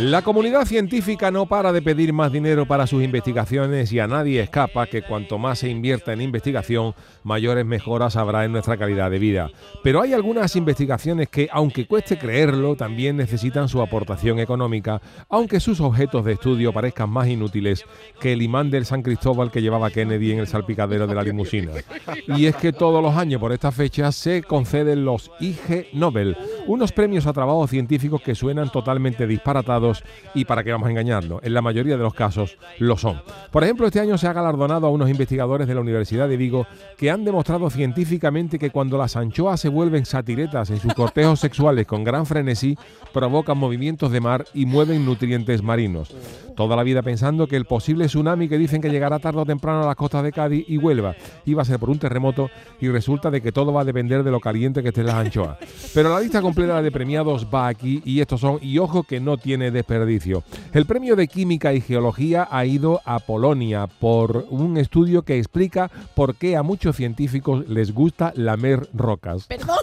La comunidad científica no para de pedir más dinero para sus investigaciones y a nadie escapa que cuanto más se invierta en investigación, mayores mejoras habrá en nuestra calidad de vida. Pero hay algunas investigaciones que, aunque cueste creerlo, también necesitan su aportación económica, aunque sus objetos de estudio parezcan más inútiles que el imán del San Cristóbal que llevaba Kennedy en el salpicadero de la limusina. Y es que todos los años por esta fecha se conceden los IG Nobel, unos premios a trabajos científicos que suenan totalmente disparatados y para qué vamos a engañarnos, en la mayoría de los casos lo son. Por ejemplo, este año se ha galardonado a unos investigadores de la Universidad de Vigo que han demostrado científicamente que cuando las anchoas se vuelven satiretas en sus cortejos sexuales con gran frenesí, provocan movimientos de mar y mueven nutrientes marinos. Toda la vida pensando que el posible tsunami que dicen que llegará tarde o temprano a las costas de Cádiz y Huelva iba a ser por un terremoto y resulta de que todo va a depender de lo caliente que estén las anchoas. Pero la lista completa de premiados va aquí y estos son, y ojo que no tiene desperdicio. El premio de Química y Geología ha ido a Polonia por un estudio que explica por qué a muchos científicos les gusta lamer rocas. Perdón.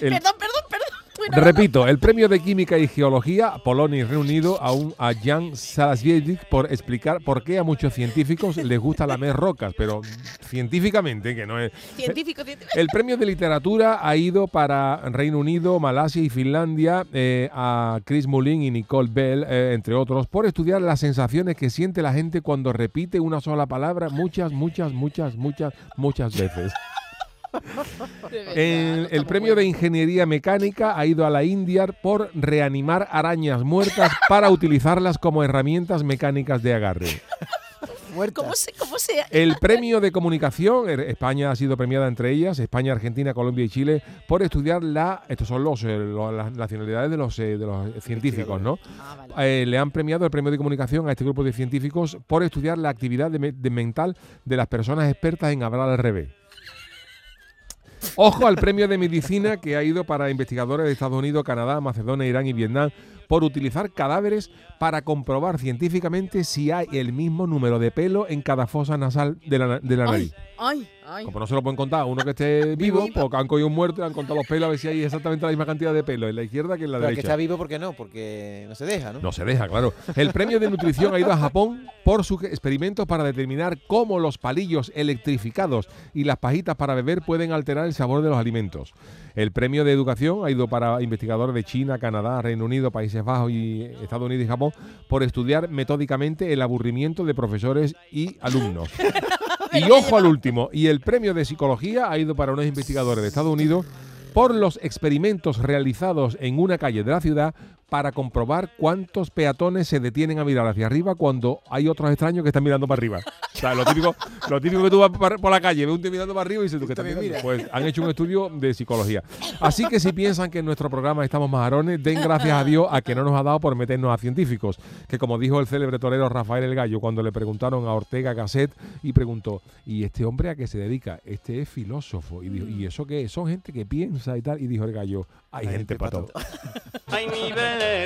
perdón, perdón, perdón. Repito, el premio de Química y Geología, Polonia y Reino Unido, a, un, a Jan Salasviedic por explicar por qué a muchos científicos les gusta lamer rocas, pero científicamente, que no es... Científico, científico. El premio de literatura ha ido para Reino Unido, Malasia y Finlandia eh, a Chris Mullin y Nicole Bell, eh, entre otros, por estudiar las sensaciones que siente la gente cuando repite una sola palabra muchas, muchas, muchas, muchas, muchas veces. El, el premio de Ingeniería Mecánica ha ido a la India por reanimar arañas muertas para utilizarlas como herramientas mecánicas de agarre. ¿Cómo se, cómo se El premio de comunicación, er- España ha sido premiada entre ellas, España, Argentina, Colombia y Chile, por estudiar la, estos son los, eh, las nacionalidades de los, eh, de los científicos, ¿no? Ah, vale. Eh, le han premiado el premio de comunicación a este grupo de científicos por estudiar la actividad de mental de las personas expertas en hablar al revés. Ojo al premio de medicina que ha ido para investigadores de Estados Unidos, Canadá, Macedonia, Irán y Vietnam por utilizar cadáveres para comprobar científicamente si hay el mismo número de pelo en cada fosa nasal de la, de la nariz. Ay, ay. Como no se lo pueden contar a uno que esté vivo, porque han cogido un muerto y han contado los pelos a ver si hay exactamente la misma cantidad de pelo en la izquierda que en la Pero el que derecha. está vivo, ¿por qué no? Porque no se deja, ¿no? No se deja, claro. El premio de nutrición ha ido a Japón por sus experimentos para determinar cómo los palillos electrificados y las pajitas para beber pueden alterar el sabor de los alimentos. El premio de educación ha ido para investigadores de China, Canadá, Reino Unido, Países Bajos y Estados Unidos y Japón por estudiar metódicamente el aburrimiento de profesores y alumnos. Y ojo al último, y el premio de psicología ha ido para unos investigadores de Estados Unidos por los experimentos realizados en una calle de la ciudad para comprobar cuántos peatones se detienen a mirar hacia arriba cuando hay otros extraños que están mirando para arriba. O sea, lo típico, lo típico que tú vas por la calle, ves un tío mirando para arriba y dices tú que estás También mirando. mira. Pues han hecho un estudio de psicología. Así que si piensan que en nuestro programa estamos majarones, den gracias a Dios a que no nos ha dado por meternos a científicos. Que como dijo el célebre torero Rafael El Gallo cuando le preguntaron a Ortega Gasset y preguntó, ¿y este hombre a qué se dedica? Este es filósofo. Y dijo, ¿y eso qué es? Son gente que piensa y tal. Y dijo el gallo, hay, gente, para todo. Ay, mi velero, velero mío.